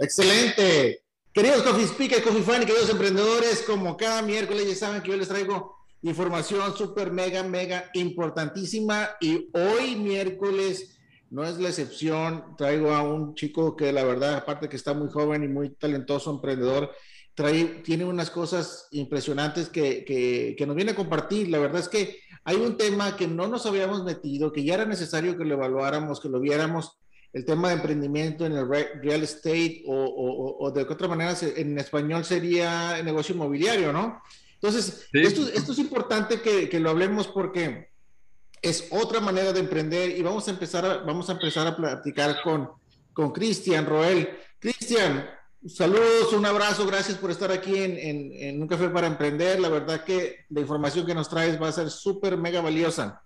Excelente. Queridos Coffee Speakers, Coffee Fan y queridos emprendedores, como cada miércoles ya saben que yo les traigo información súper, mega, mega importantísima. Y hoy miércoles no es la excepción. Traigo a un chico que la verdad, aparte que está muy joven y muy talentoso, emprendedor, trae, tiene unas cosas impresionantes que, que, que nos viene a compartir. La verdad es que hay un tema que no nos habíamos metido, que ya era necesario que lo evaluáramos, que lo viéramos, el tema de emprendimiento en el real estate o, o, o de otra manera en español sería negocio inmobiliario, ¿no? Entonces, esto, esto, es importante que, que, lo hablemos porque es otra manera de emprender y vamos a empezar a, vamos a, empezar a platicar con Cristian Roel. Cristian, Saludos, un abrazo, gracias por estar aquí en, en, Un Café para Emprender. La verdad que la información que nos traes va a ser súper, mega valiosa.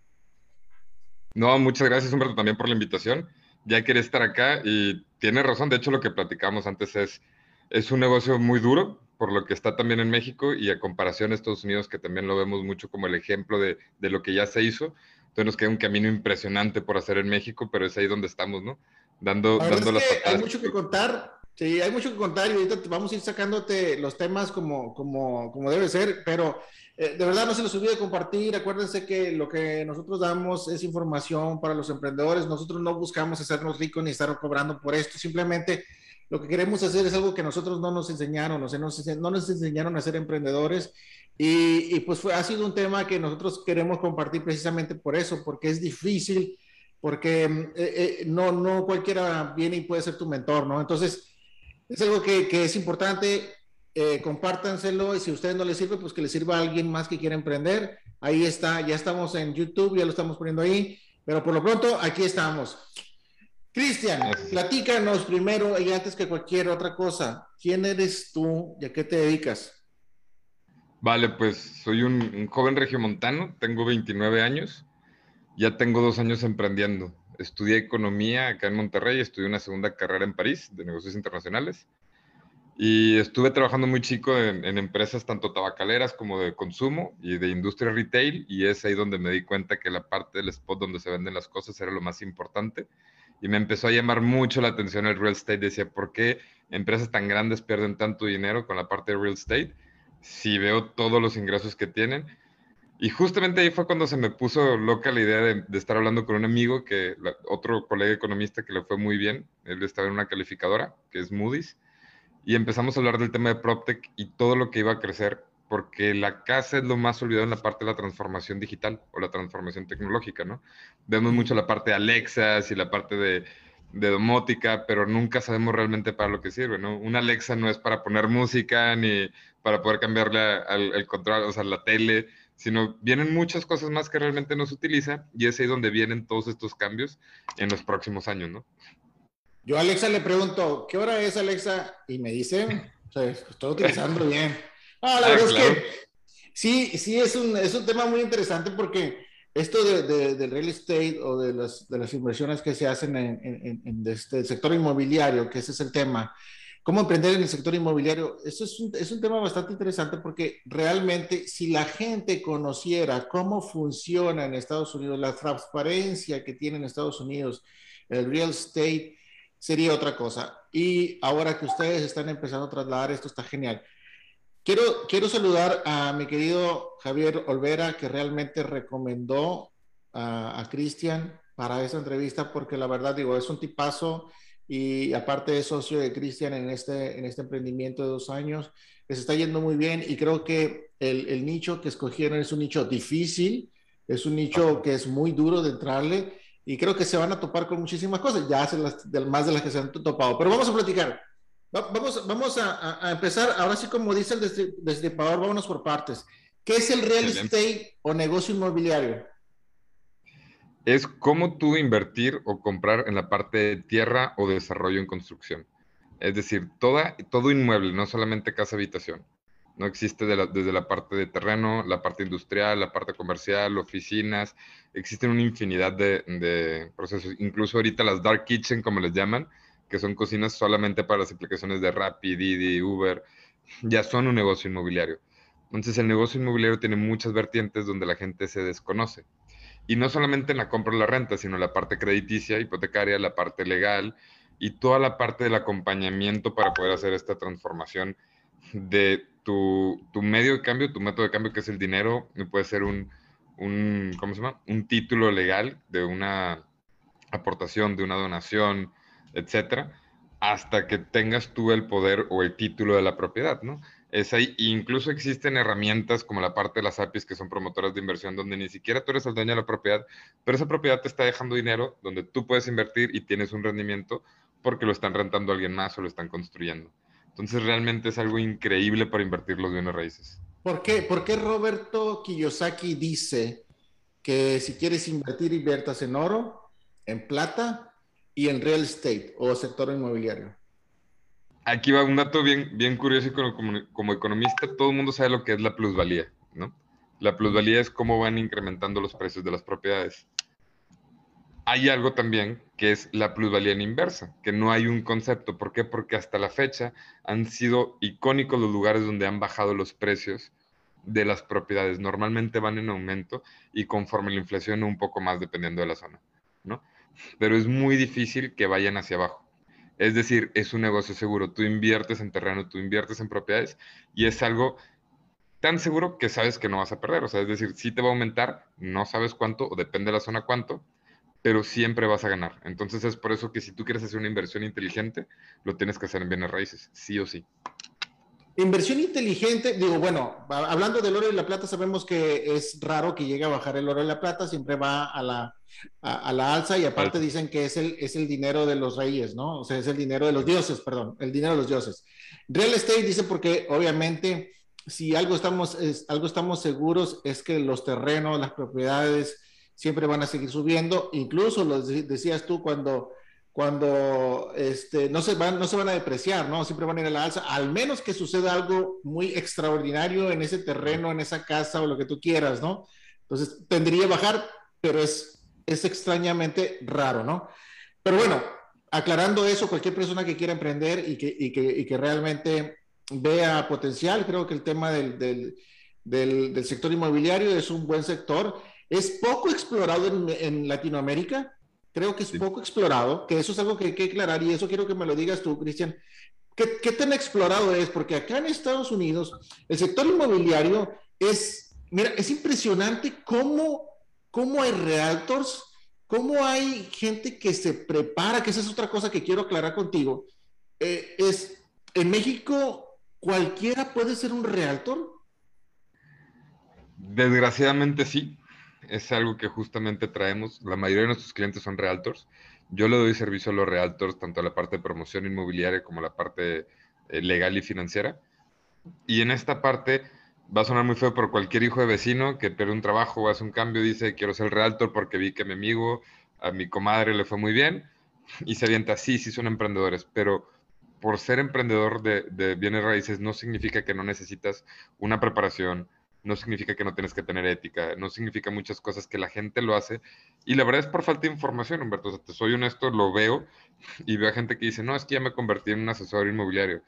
No, muchas gracias, Humberto, también por la invitación. Ya quería estar acá y tiene razón. De hecho, lo que platicamos antes es, es un negocio muy duro, por lo que está también en México y a comparación de Estados Unidos, que también lo vemos mucho como el ejemplo de, de lo que ya se hizo. Entonces nos queda un camino impresionante por hacer en México, pero es ahí donde estamos, ¿no? Dando, dando las Hay mucho que contar Sí, hay mucho que contar y ahorita vamos a ir sacándote los temas como, como, como debe ser, pero eh, de verdad no se los olvide compartir. Acuérdense que lo que nosotros damos es información para los emprendedores. Nosotros no buscamos hacernos ricos ni estar cobrando por esto. Simplemente lo que queremos hacer es algo que nosotros no nos enseñaron, o sea, no, no nos enseñaron a ser emprendedores. Y, pues fue, ha sido un tema que nosotros queremos compartir precisamente por eso, porque es difícil, porque eh, eh, no, no cualquiera viene y puede ser tu mentor, ¿no? Entonces, es algo que es importante, eh, compártanselo y si a ustedes no les sirve, pues que les sirva a alguien más que quiera emprender. Ahí está, ya estamos en YouTube, ya lo estamos poniendo ahí, pero por lo pronto aquí estamos. Cristian, platícanos primero y antes que cualquier otra cosa, ¿quién eres tú y a qué te dedicas? Vale, pues soy un, un joven regiomontano, tengo 29 años, ya tengo dos años emprendiendo estudié economía acá en Monterrey, estudié una segunda carrera en París de negocios internacionales y estuve trabajando muy chico en, empresas tanto tabacaleras como de consumo y de industria retail y es ahí donde me di cuenta que la parte del spot donde se venden las cosas era lo más importante y me empezó a llamar mucho la atención el real estate. Decía, ¿por qué empresas tan grandes pierden tanto dinero con la parte de real estate si veo todos los ingresos que tienen? Y justamente ahí fue cuando se me puso loca la idea de, estar hablando con un amigo, que otro colega economista que le fue muy bien. Él estaba en una calificadora, que es Moody's. Y empezamos a hablar del tema de PropTech y todo lo que iba a crecer, porque la casa es lo más olvidado en la parte de la transformación digital o la transformación tecnológica, ¿no? Vemos mucho la parte de Alexas y la parte de, de domótica, pero nunca sabemos realmente para lo que sirve, ¿no? Una Alexa no es para poner música ni para poder cambiarle al, el control, o sea, la tele sino vienen muchas cosas más que realmente no se utiliza y es ahí donde vienen todos estos cambios en los próximos años, ¿no? Yo a Alexa le pregunto, ¿qué hora es Alexa? Y me dice, o sea, estoy utilizando bien. Ah, la verdad es que sí, sí, es un, es un tema muy interesante porque esto de, del real estate o de las, de las inversiones que se hacen en, en, en este sector inmobiliario, que ese es el tema, cómo emprender en el sector inmobiliario. Eso es un, es un, tema bastante interesante porque realmente si la gente conociera cómo funciona en Estados Unidos, la transparencia que tiene en Estados Unidos, el real estate, sería otra cosa. Y ahora que ustedes están empezando a trasladar esto, está genial. Quiero, quiero saludar a mi querido Javier Olvera, que realmente recomendó a, a Cristian para esa entrevista, porque la verdad, digo, es un tipazo y aparte es socio de Cristian en este, en este emprendimiento de dos años. Les está yendo muy bien y creo que el, el, nicho que escogieron es un nicho difícil, es un nicho que es muy duro de entrarle y creo que se van a topar con muchísimas cosas, ya hacen las, más de las que se han topado. Pero vamos a platicar. vamos vamos a, a, empezar, ahora sí como dice el destripador, vámonos por partes. ¿Qué es el real estate o negocio inmobiliario? es cómo tú invertir o comprar en la parte de tierra o desarrollo en construcción. Es decir, toda, todo inmueble, no solamente casa habitación. No existe desde la parte de terreno, la parte industrial, la parte comercial, oficinas. Existen una infinidad de, procesos. Incluso ahorita las dark kitchen, como les llaman, que son cocinas solamente para las aplicaciones de Rappi, Didi, Uber, ya son un negocio inmobiliario. Entonces el negocio inmobiliario tiene muchas vertientes donde la gente se desconoce. Y no solamente en la compra o la renta, sino la parte crediticia, hipotecaria, la parte legal, y toda la parte del acompañamiento para poder hacer esta transformación de tu, medio de cambio, tu método de cambio, que es el dinero, puede ser un, un, ¿cómo se llama? Un título legal de una aportación, de una donación, etcétera, hasta que tengas tú el poder o el título de la propiedad, ¿no? Es ahí, incluso existen herramientas como la parte de las APIs que son promotoras de inversión, donde ni siquiera tú eres el dueño de la propiedad, pero esa propiedad te está dejando dinero donde tú puedes invertir y tienes un rendimiento porque lo están rentando alguien más o lo están construyendo. Entonces realmente es algo increíble para invertir los bienes raíces. ¿Por qué? ¿Por qué Roberto Kiyosaki dice que si quieres invertir, inviertas en oro, en plata y en real estate o sector inmobiliario? Aquí va un dato bien, bien curioso y como, como, economista todo el mundo sabe lo que es la plusvalía, ¿no? La plusvalía es cómo van incrementando los precios de las propiedades. Hay algo también que es la plusvalía en inversa, que no hay un concepto. ¿Por qué? Porque hasta la fecha han sido icónicos los lugares donde han bajado los precios de las propiedades. Normalmente van en aumento y conforme la inflación un poco más dependiendo de la zona, ¿no? Pero es muy difícil que vayan hacia abajo. Es decir, es un negocio seguro. Tú inviertes en terreno, tú inviertes en propiedades y es algo tan seguro que sabes que no vas a perder. O sea, es decir, si te va a aumentar, no sabes cuánto o depende de la zona cuánto, pero siempre vas a ganar. Entonces es por eso que si tú quieres hacer una inversión inteligente, lo tienes que hacer en bienes raíces, sí o sí. Inversión inteligente, digo, bueno, hablando del oro y la plata, sabemos que es raro que llegue a bajar el oro y la plata, siempre va a la, a, la alza y aparte dicen que es el, es el dinero de los reyes, ¿no? O sea, es el dinero de los dioses, perdón, el dinero de los dioses. Real estate dice porque obviamente si algo estamos, es, algo estamos seguros es que los terrenos, las propiedades siempre van a seguir subiendo, incluso lo decías tú cuando cuando este, no, se van, no se van a depreciar, ¿no? Siempre van a ir a la alza, al menos que suceda algo muy extraordinario en ese terreno, en esa casa o lo que tú quieras, ¿no? Entonces, tendría que bajar, pero es, es extrañamente raro, ¿no? Pero bueno, aclarando eso, cualquier persona que quiera emprender y que, que, que realmente vea potencial, creo que el tema del, del, del, sector inmobiliario es un buen sector. Es poco explorado en, en Latinoamérica, Creo que es poco explorado, que eso es algo que hay que aclarar y eso quiero que me lo digas tú, Cristian. ¿Qué, ¿Qué, tan explorado es? Porque acá en Estados Unidos el sector inmobiliario es, mira, es impresionante cómo, cómo hay realtors, cómo hay gente que se prepara, que esa es otra cosa que quiero aclarar contigo. Eh, es, en México, ¿cualquiera puede ser un realtor? Desgraciadamente sí es algo que justamente traemos. La mayoría de nuestros clientes son realtors. Yo le doy servicio a los realtors, tanto a la parte de promoción inmobiliaria como a la parte eh, legal y financiera. Y en esta parte va a sonar muy feo, por cualquier hijo de vecino que pierde un trabajo o hace un cambio dice, quiero ser realtor porque vi que a mi amigo, a mi comadre le fue muy bien y se avienta, sí, sí son emprendedores, pero por ser emprendedor de, de bienes raíces no significa que no necesitas una preparación, no significa que no tienes que tener ética, no significa muchas cosas que la gente lo hace. Y la verdad es por falta de información, Humberto. O sea, te soy honesto, lo veo y veo a gente que dice, no, es que ya me convertí en un asesor inmobiliario.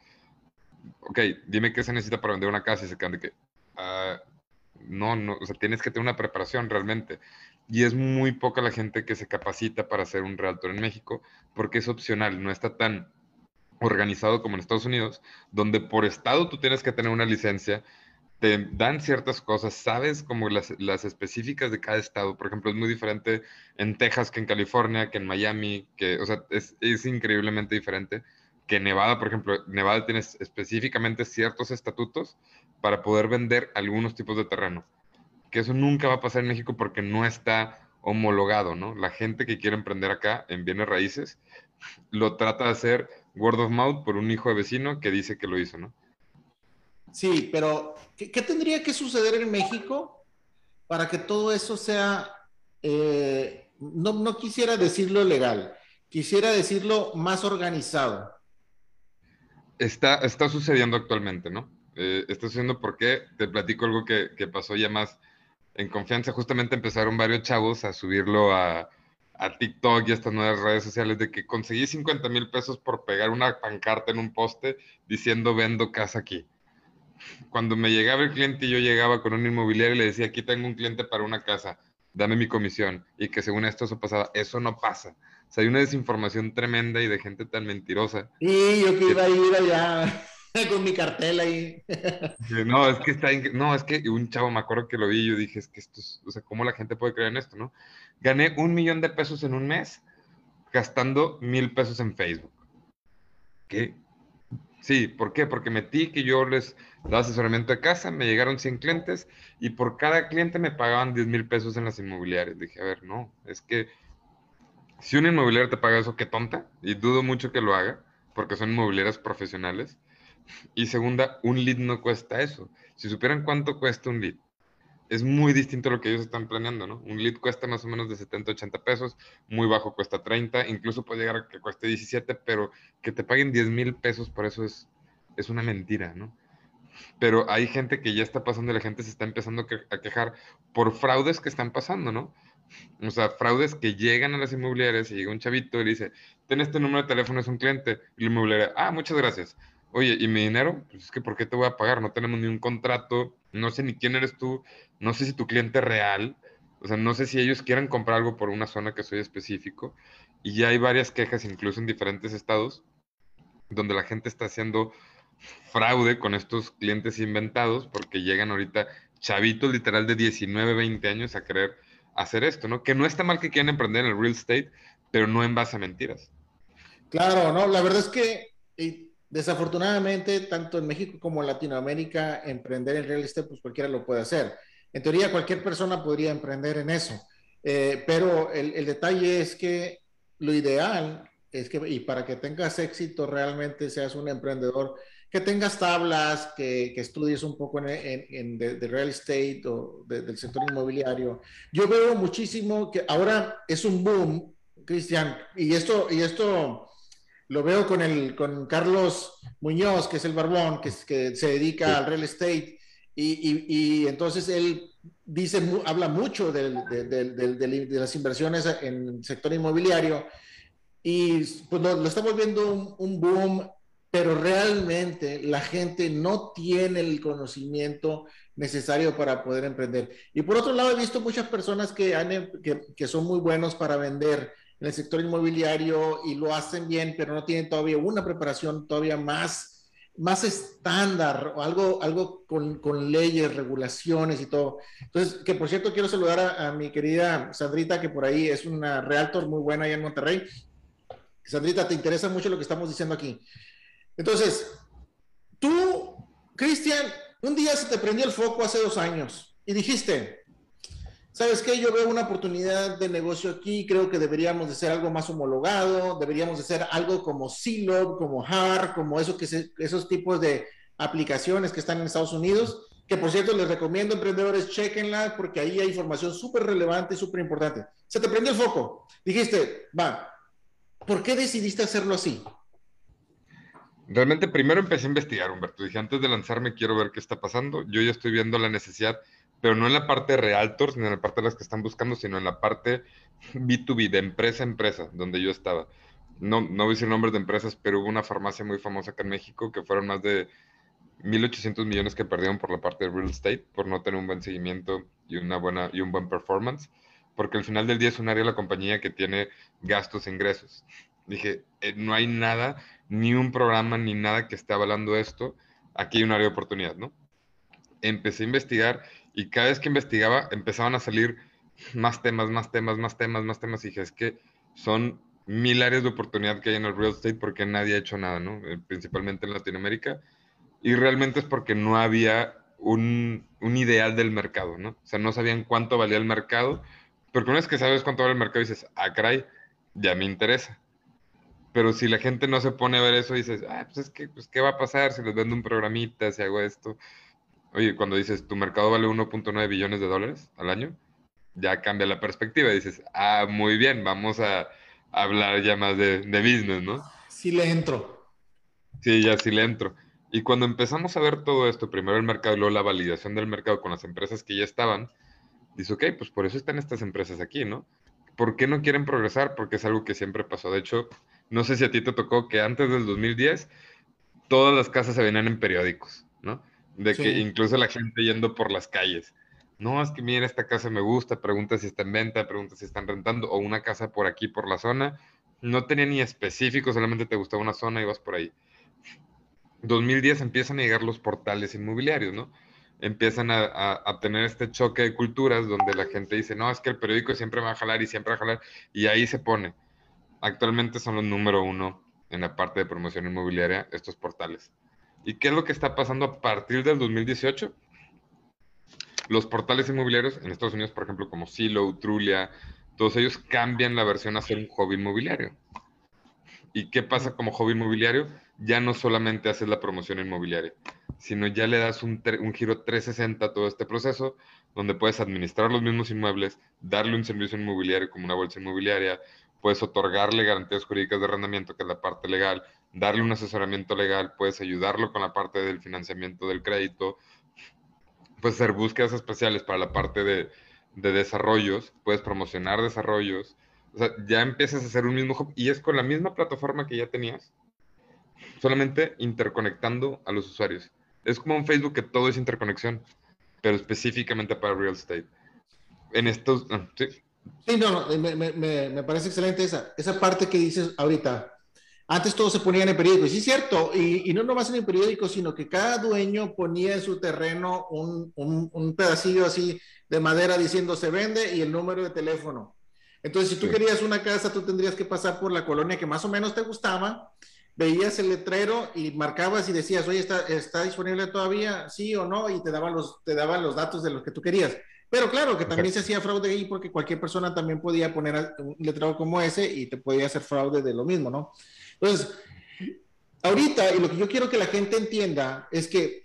Ok, dime qué se necesita para vender una casa y se quedan de que, ah, no, no, o sea, tienes que tener una preparación realmente. Y es muy poca la gente que se capacita para ser un realtor en México porque es opcional, no está tan organizado como en Estados Unidos, donde por estado tú tienes que tener una licencia, te dan ciertas cosas, sabes como las, las, específicas de cada estado. Por ejemplo, es muy diferente en Texas que en California, que en Miami, que, o sea, es, es increíblemente diferente que Nevada, por ejemplo. Nevada tiene específicamente ciertos estatutos para poder vender algunos tipos de terreno. Que eso nunca va a pasar en México porque no está homologado, ¿no? La gente que quiere emprender acá en bienes raíces lo trata de hacer word of mouth por un hijo de vecino que dice que lo hizo, ¿no? Sí, pero ¿qué, tendría que suceder en México para que todo eso sea, eh, no, no quisiera decirlo legal, quisiera decirlo más organizado? Está, está sucediendo actualmente, ¿no? Eh, está sucediendo porque te platico algo que, que, pasó ya más en confianza. Justamente empezaron varios chavos a subirlo a, a TikTok y a estas nuevas redes sociales de que conseguí 50 mil pesos por pegar una pancarta en un poste diciendo vendo casa aquí cuando me llegaba el cliente y yo llegaba con un inmobiliario y le decía, aquí tengo un cliente para una casa, dame mi comisión, y que según esto eso pasaba, eso no pasa. O sea, hay una desinformación tremenda y de gente tan mentirosa. Y yo que iba a ir allá con mi cartel ahí. no, es que está, no, es que un chavo me acuerdo que lo vi y yo dije, es que esto es, o sea, ¿cómo la gente puede creer en esto, no? Gané un millón de pesos en un mes gastando mil pesos en Facebook. ¿Qué? Sí, ¿por qué? Porque metí que yo les daba asesoramiento de casa, me llegaron 100 clientes y por cada cliente me pagaban 10 mil pesos en las inmobiliarias. Dije, a ver, no, es que si un inmobiliario te paga eso, qué tonta, y dudo mucho que lo haga, porque son inmobiliarias profesionales. Y segunda, un lead no cuesta eso. Si supieran cuánto cuesta un lead, es muy distinto a lo que ellos están planeando, ¿no? Un lead cuesta más o menos de 70, 80 pesos, muy bajo cuesta 30, incluso puede llegar a que cueste 17, pero que te paguen 10 mil pesos por eso es, es una mentira, ¿no? Pero hay gente que ya está pasando la gente se está empezando a quejar por fraudes que están pasando, ¿no? O sea, fraudes que llegan a las inmobiliarias y llega un chavito y le dice, ten este número de teléfono, es un cliente. Y la inmobiliaria, ah, muchas gracias. Oye, ¿y mi dinero? Pues es que ¿por qué te voy a pagar? No tenemos ni un contrato, no sé ni quién eres tú, no sé si tu cliente es real, o sea, no sé si ellos quieran comprar algo por una zona que soy específico. Y ya hay varias quejas, incluso en diferentes estados, donde la gente está haciendo fraude con estos clientes inventados porque llegan ahorita chavitos literal de 19, 20 años a querer hacer esto, ¿no? Que no está mal que quieran emprender en el real estate, pero no en base a mentiras. Claro, no, la verdad es que desafortunadamente, tanto en México como en Latinoamérica, emprender en real estate, pues cualquiera lo puede hacer. En teoría, cualquier persona podría emprender en eso, eh, pero el, detalle es que lo ideal es que, y para que tengas éxito, realmente seas un emprendedor que tengas tablas, que, que estudies un poco en, en, de, real estate o del sector inmobiliario. Yo veo muchísimo que ahora es un boom, Cristian, y esto, y esto lo veo con, el, con Carlos Muñoz, que es el barbón, que, que se dedica al real estate, y, y, y, entonces él dice, habla mucho de, de, las inversiones en el sector inmobiliario, y pues lo, lo estamos viendo un, un boom pero realmente la gente no tiene el conocimiento necesario para poder emprender. Y por otro lado, he visto muchas personas que, han, que, son muy buenos para vender en el sector inmobiliario y lo hacen bien, pero no tienen todavía una preparación todavía más, más estándar o algo, algo con, leyes, regulaciones y todo. Entonces, que por cierto, quiero saludar a, a, mi querida Sandrita, que por ahí es una realtor muy buena allá en Monterrey. Sandrita, te interesa mucho lo que estamos diciendo aquí. Entonces, tú, Cristian, un día se te prendió el foco hace dos años y dijiste, ¿sabes qué? Yo veo una oportunidad de negocio aquí, creo que deberíamos de ser algo más homologado, deberíamos de ser algo como Silo, como HAR, como eso que esos tipos de aplicaciones que están en Estados Unidos, que por cierto les recomiendo emprendedores, chequenla porque ahí hay información súper relevante y súper importante. Se te prendió el foco, dijiste, va, ¿por qué decidiste hacerlo así? Realmente primero empecé a investigar, Humberto. Dije, antes de lanzarme quiero ver qué está pasando. Yo ya estoy viendo la necesidad, pero no en la parte de realtors, ni en la parte de las que están buscando, sino en la parte B2B, de empresa a empresa, donde yo estaba. No, no voy a decir nombres de empresas, pero hubo una farmacia muy famosa acá en México que fueron más de 1.800 millones que perdieron por la parte de real estate, por no tener un buen seguimiento y, una buena, y un buen performance, porque al final del día es un área de la compañía que tiene gastos e ingresos. Dije, eh, no hay nada ni un programa ni nada que esté avalando esto, aquí hay un área de oportunidad, ¿no? Empecé a investigar y cada vez que investigaba empezaban a salir más temas, más temas, más temas, más temas y dije, es que son mil áreas de oportunidad que hay en el real estate porque nadie ha hecho nada, ¿no? Eh, principalmente en Latinoamérica. Y realmente es porque no había un, un, ideal del mercado, ¿no? O sea, no sabían cuánto valía el mercado, porque una vez que sabes cuánto vale el mercado dices, ah, caray, ya me interesa. Pero si la gente no se pone a ver eso, dices, ah, pues es que, pues, ¿qué va a pasar si les vendo un programita, si hago esto? Oye, cuando dices, tu mercado vale 1.9 billones de dólares al año, ya cambia la perspectiva. Dices, ah, muy bien, vamos a hablar ya más de, de business, ¿no? Sí le entro. Sí, ya sí le entro. Y cuando empezamos a ver todo esto, primero el mercado y luego la validación del mercado con las empresas que ya estaban, dice, ok, pues por eso están estas empresas aquí, ¿no? ¿Por qué no quieren progresar? Porque es algo que siempre pasó. De hecho, no sé si a ti te tocó que antes del 2010 todas las casas se venían en periódicos, ¿no? De que incluso la gente yendo por las calles. No, es que mira, esta casa me gusta, pregunta si está en venta, pregunta si están rentando, o una casa por aquí, por la zona, no tenía ni específico, solamente te gustaba una zona y vas por ahí. 2010 empiezan a llegar los portales inmobiliarios, ¿no? Empiezan a, tener este choque de culturas donde la gente dice, no, es que el periódico siempre va a jalar y siempre va a jalar, y ahí se pone. Actualmente son los número uno en la parte de promoción inmobiliaria estos portales. ¿Y qué es lo que está pasando a partir del 2018? Los portales inmobiliarios en Estados Unidos, por ejemplo, como Zillow, Trulia, todos ellos cambian la versión a ser un hobby inmobiliario. ¿Y qué pasa como hobby inmobiliario? Ya no solamente haces la promoción inmobiliaria, sino ya le das un, un, giro 360 a todo este proceso, donde puedes administrar los mismos inmuebles, darle un servicio inmobiliario como una bolsa inmobiliaria, puedes otorgarle garantías jurídicas de arrendamiento, que es la parte legal, darle un asesoramiento legal, puedes ayudarlo con la parte del financiamiento del crédito, puedes hacer búsquedas especiales para la parte de, de desarrollos, puedes promocionar desarrollos, o sea, ya empiezas a hacer un mismo hub y es con la misma plataforma que ya tenías, solamente interconectando a los usuarios. Es como un Facebook que todo es interconexión, pero específicamente para real estate. En estos, ah, sí. Sí, no, me, me, me, parece excelente esa, esa parte que dices ahorita. Antes todo se ponía en el periódico, y sí es cierto, y, y, no nomás en el periódico, sino que cada dueño ponía en su terreno un, un, un pedacillo así de madera diciendo se vende y el número de teléfono. Entonces, si tú querías una casa, tú tendrías que pasar por la colonia que más o menos te gustaba, veías el letrero y marcabas y decías, oye, ¿está, está disponible todavía? Sí o no, y te daban los, te daban los datos de los que tú querías. Pero claro que también se hacía fraude ahí porque cualquier persona también podía poner un letrero como ese y te podía hacer fraude de lo mismo, ¿no? Entonces, ahorita, y lo que yo quiero que la gente entienda es que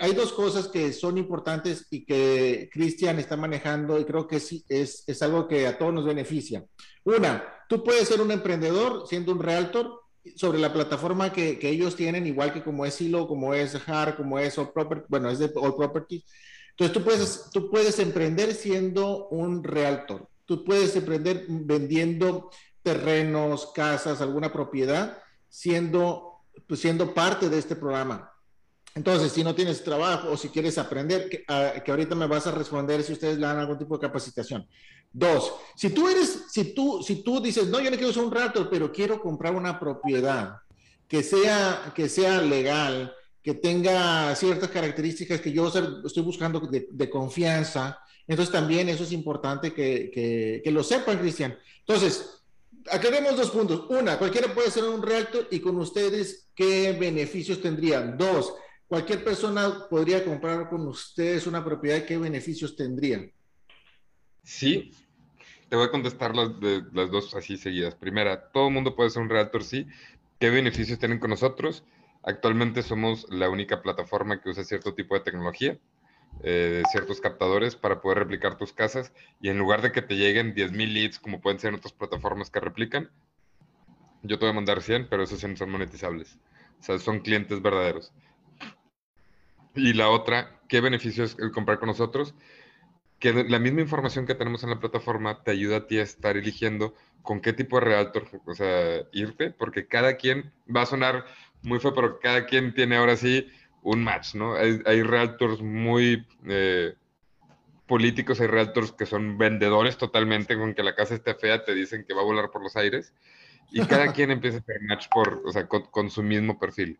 hay, dos cosas que son importantes y que Cristian está manejando y creo que sí, es, es algo que a todos nos beneficia. Una, tú puedes ser un emprendedor siendo un realtor sobre la plataforma que, que ellos tienen, igual que como es Silo, como es HAR, como es All Property, bueno, es de All Properties. Entonces tú puedes, tú puedes emprender siendo un realtor. Tú puedes emprender vendiendo terrenos, casas, alguna propiedad, siendo pues, siendo parte de este programa. Entonces, si no tienes trabajo o si quieres aprender, que, ah, que, ahorita me vas a responder si ustedes le dan algún tipo de capacitación. Dos, si tú eres, si tú, si tú dices, no, yo no quiero ser un realtor, pero quiero comprar una propiedad que sea, que sea legal, que tenga ciertas características que yo estoy buscando de, confianza, entonces también eso es importante que, que, que lo sepan, Cristian. Entonces, aclaremos dos puntos. Una, cualquiera puede ser un realtor y con ustedes, ¿qué beneficios tendrían? Dos, cualquier persona podría comprar con ustedes una propiedad, ¿qué beneficios tendrían? Sí, te voy a contestar las, dos así seguidas. Primera, todo el mundo puede ser un realtor, sí. ¿Qué beneficios tienen con nosotros? Actualmente somos la única plataforma que usa cierto tipo de tecnología eh, ciertos captadores para poder replicar tus casas y en lugar de que te lleguen 10.000 leads como pueden ser en otras plataformas que replican, yo te voy a mandar 100, pero esos 100 son monetizables. O sea, son clientes verdaderos. Y la otra, ¿qué beneficios el comprar con nosotros? Que la misma información que tenemos en la plataforma te ayuda a ti a estar eligiendo con qué tipo de realtor, o sea, irte, porque cada quien va a sonar muy feo, pero cada quien tiene ahora sí un match, ¿no? Hay, hay realtors muy eh, políticos, hay realtors que son vendedores totalmente, con que la casa esté fea, te dicen que va a volar por los aires, y cada quien empieza a hacer match por, o sea, con, su mismo perfil.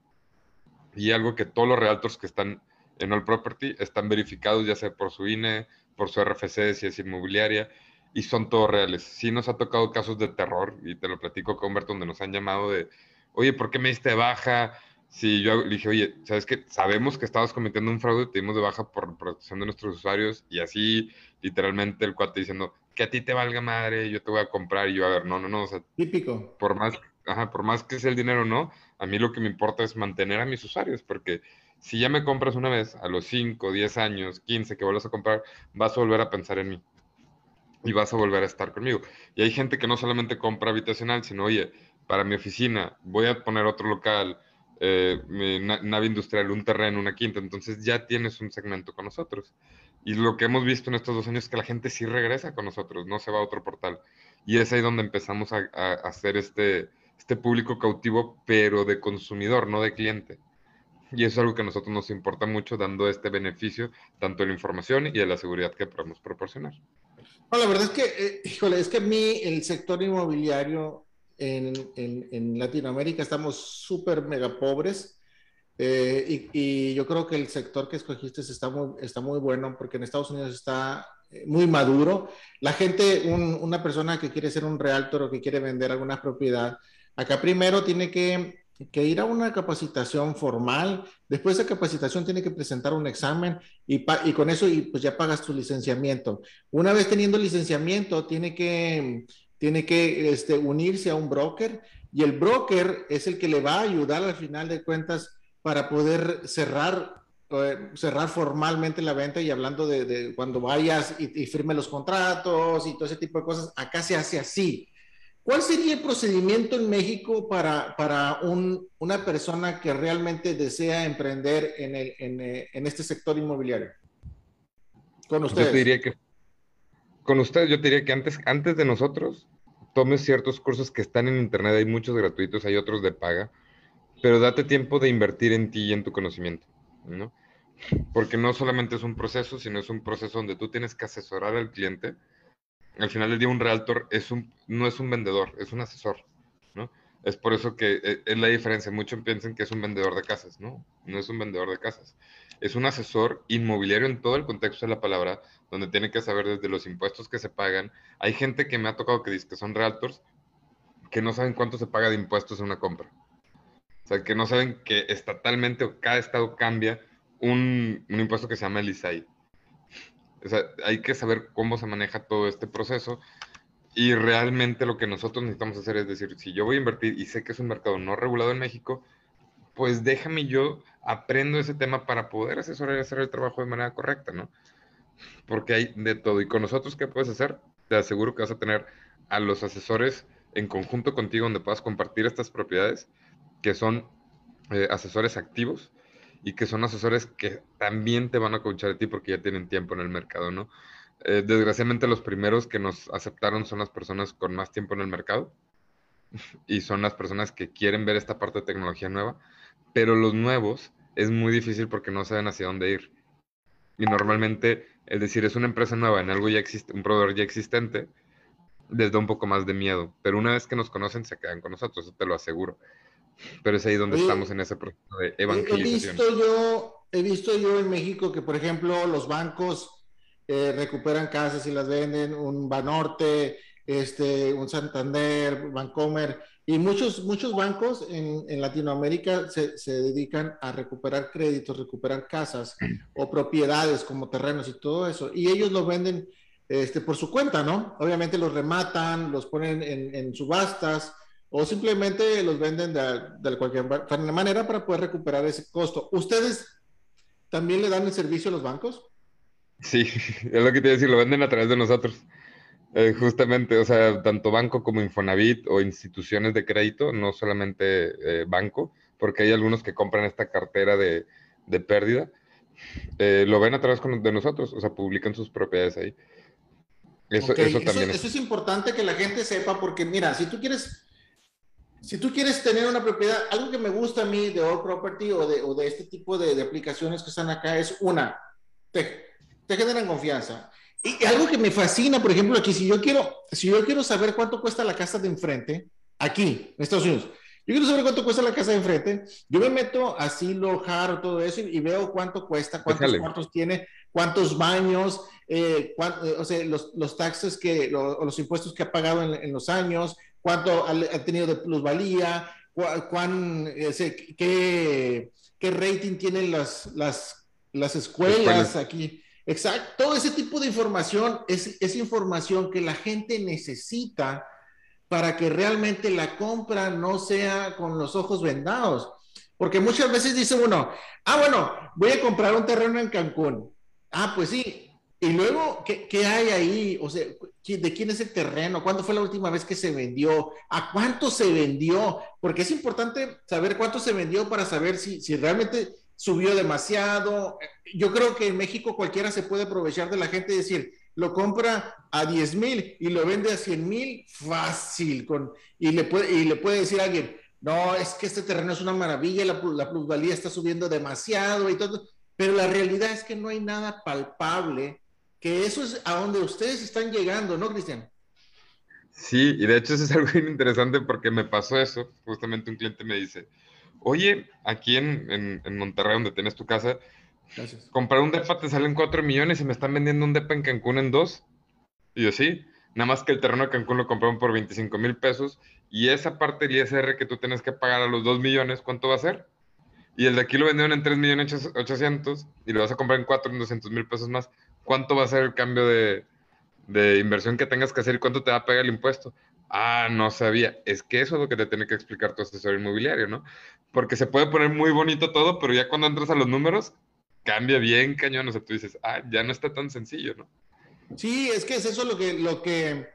Y algo que todos los realtors que están en All Property están verificados, ya sea por su INE, por su RFC, si es inmobiliaria, y son todos reales. Sí nos ha tocado casos de terror, y te lo platico con Humberto, donde nos han llamado de, oye, ¿por qué me diste baja? Sí, yo le dije, oye, ¿sabes qué? Sabemos que estabas cometiendo un fraude, te dimos de baja por protección de nuestros usuarios y así, literalmente, el cuate diciendo, que a ti te valga madre, yo te voy a comprar y yo, a ver, no, no, no, o sea, típico. Por más, ajá, por más que sea el dinero no, a mí lo que me importa es mantener a mis usuarios, porque si ya me compras una vez, a los 5, 10 años, 15 que vuelvas a comprar, vas a volver a pensar en mí y vas a volver a estar conmigo. Y hay gente que no solamente compra habitacional, sino, oye, para mi oficina voy a poner otro local, eh, nave industrial, un terreno, una quinta, entonces ya tienes un segmento con nosotros. Y lo que hemos visto en estos dos años es que la gente sí regresa con nosotros, no se va a otro portal. Y es ahí donde empezamos a, hacer este, este público cautivo, pero de consumidor, no de cliente. Y eso es algo que a nosotros nos importa mucho, dando este beneficio tanto de la información y de la seguridad que podemos proporcionar. No, la verdad es que, eh, híjole, es que a mí el sector inmobiliario en, Latinoamérica estamos súper mega pobres. Eh, y, yo creo que el sector que escogiste está muy, está muy bueno porque en Estados Unidos está eh, muy maduro. La gente, una persona que quiere ser un realtor o que quiere vender alguna propiedad, acá primero tiene que, que, ir a una capacitación formal, después de esa capacitación tiene que presentar un examen y, y con eso y pues ya pagas tu licenciamiento. Una vez teniendo licenciamiento, tiene que tiene que este, unirse a un broker y el broker es el que le va a ayudar al final de cuentas para poder cerrar, eh, cerrar formalmente la venta y hablando de, cuando vayas y, firme los contratos y todo ese tipo de cosas, acá se hace así. ¿Cuál sería el procedimiento en México para, para un, una persona que realmente desea emprender en, el, en, eh, en este sector inmobiliario? Con ustedes. Yo te diría que con ustedes, yo te diría que antes, antes de nosotros, tomes ciertos cursos que están en internet, hay muchos gratuitos, hay otros de paga, pero date tiempo de invertir en ti y en tu conocimiento, ¿no? Porque no solamente es un proceso, sino es un proceso donde tú tienes que asesorar al cliente. Al final del día, un realtor es un, no es un vendedor, es un asesor, ¿no? Es por eso que eh, es la diferencia. Muchos piensan que es un vendedor de casas, ¿no? No es un vendedor de casas. Es un asesor inmobiliario en todo el contexto de la palabra, donde tiene que saber desde los impuestos que se pagan. Hay gente que me ha tocado que dice que son realtors que no saben cuánto se paga de impuestos en una compra. O sea, que no saben que estatalmente o cada estado cambia un, un impuesto que se llama el ISAI. O sea, hay que saber cómo se maneja todo este proceso y realmente lo que nosotros necesitamos hacer es decir, si yo voy a invertir y sé que es un mercado no regulado en México, pues déjame yo aprendo ese tema para poder asesorar y hacer el trabajo de manera correcta, ¿no? Porque hay de todo. Y con nosotros, ¿qué puedes hacer? Te aseguro que vas a tener a los asesores en conjunto contigo donde puedas compartir estas propiedades, que son eh, asesores activos y que son asesores que también te van a coachar a ti porque ya tienen tiempo en el mercado, ¿no? Eh, desgraciadamente los primeros que nos aceptaron son las personas con más tiempo en el mercado y son las personas que quieren ver esta parte de tecnología nueva, pero los nuevos es muy difícil porque no saben hacia dónde ir. Y normalmente es decir, es una empresa nueva en algo ya existe, un proveedor ya existente, les da un poco más de miedo. Pero una vez que nos conocen, se quedan con nosotros, eso te lo aseguro. Pero es ahí donde estamos en ese proceso de evangelización. He visto yo, he visto yo en México que, por ejemplo, los bancos eh, recuperan casas y las venden, un Banorte, este, un Santander, Bancomer, y muchos, muchos bancos en, en Latinoamérica se, se, dedican a recuperar créditos, recuperar casas o propiedades como terrenos y todo eso. Y ellos lo venden este, por su cuenta, ¿no? Obviamente los rematan, los ponen en, en subastas o simplemente los venden de, de cualquier manera para poder recuperar ese costo. ¿Ustedes también le dan el servicio a los bancos? Sí, es lo que te iba a decir, lo venden a través de nosotros. Eh, justamente, o sea, tanto banco como Infonavit o instituciones de crédito, no solamente eh, banco, porque hay algunos que compran esta cartera de, de pérdida, eh, lo ven a través de nosotros, o sea, publican sus propiedades ahí. Eso, eso también es... Eso es importante que la gente sepa, porque mira, si tú quieres, si tú quieres tener una propiedad, algo que me gusta a mí de All Property o de, o de este tipo de, de, aplicaciones que están acá es una, te, te generan confianza. Y algo que me fascina, por ejemplo, aquí, si yo quiero, si yo quiero saber cuánto cuesta la casa de enfrente, aquí, en Estados Unidos, yo quiero saber cuánto cuesta la casa de enfrente, yo me meto así, lojar, todo eso, y, veo cuánto cuesta, cuántos cuartos tiene, cuántos baños, eh, eh, o sea, los, los taxes que, los impuestos que ha pagado en, los años, cuánto ha, tenido de plusvalía, cuán, qué, qué rating tienen las, las, las escuelas aquí. Exacto, todo ese tipo de información es, información que la gente necesita para que realmente la compra no sea con los ojos vendados. Porque muchas veces dice uno, ah, bueno, voy a comprar un terreno en Cancún. Ah, pues sí. Y luego, ¿qué, qué hay ahí? O sea, ¿de quién es el terreno? ¿Cuándo fue la última vez que se vendió? ¿A cuánto se vendió? Porque es importante saber cuánto se vendió para saber si, si realmente subió demasiado. Yo creo que en México cualquiera se puede aprovechar de la gente y decir, lo compra a 10 mil y lo vende a 100 mil fácil. Y, le puede, y le puede decir a alguien, no, es que este terreno es una maravilla, la, la plusvalía está subiendo demasiado y todo. Pero la realidad es que no hay nada palpable, que eso es a donde ustedes están llegando, ¿no, Cristian? Sí, y de hecho eso es algo interesante porque me pasó eso. Justamente un cliente me dice, oye, aquí en, en, Monterrey, donde tienes tu casa, comprar un DEPA te salen 4 millones y me están vendiendo un DEPA en Cancún en 2. Y yo, sí, nada más que el terreno de Cancún lo compraron por 25 mil pesos y esa parte del ISR que tú tienes que pagar a los 2 millones, ¿cuánto va a ser? Y el de aquí lo vendieron en 3 millones 800 y lo vas a comprar en 4 en 200 mil pesos más. ¿Cuánto va a ser el cambio de, de inversión que tengas que hacer y cuánto te va a pagar el impuesto. Ah, no sabía. Es que eso es lo que te tiene que explicar tu asesor inmobiliario, ¿no? Porque se puede poner muy bonito todo, pero ya cuando entras a los números, cambia bien cañón. O sea, tú dices, ah, ya no está tan sencillo, ¿no? Sí, es que es eso lo que, lo que,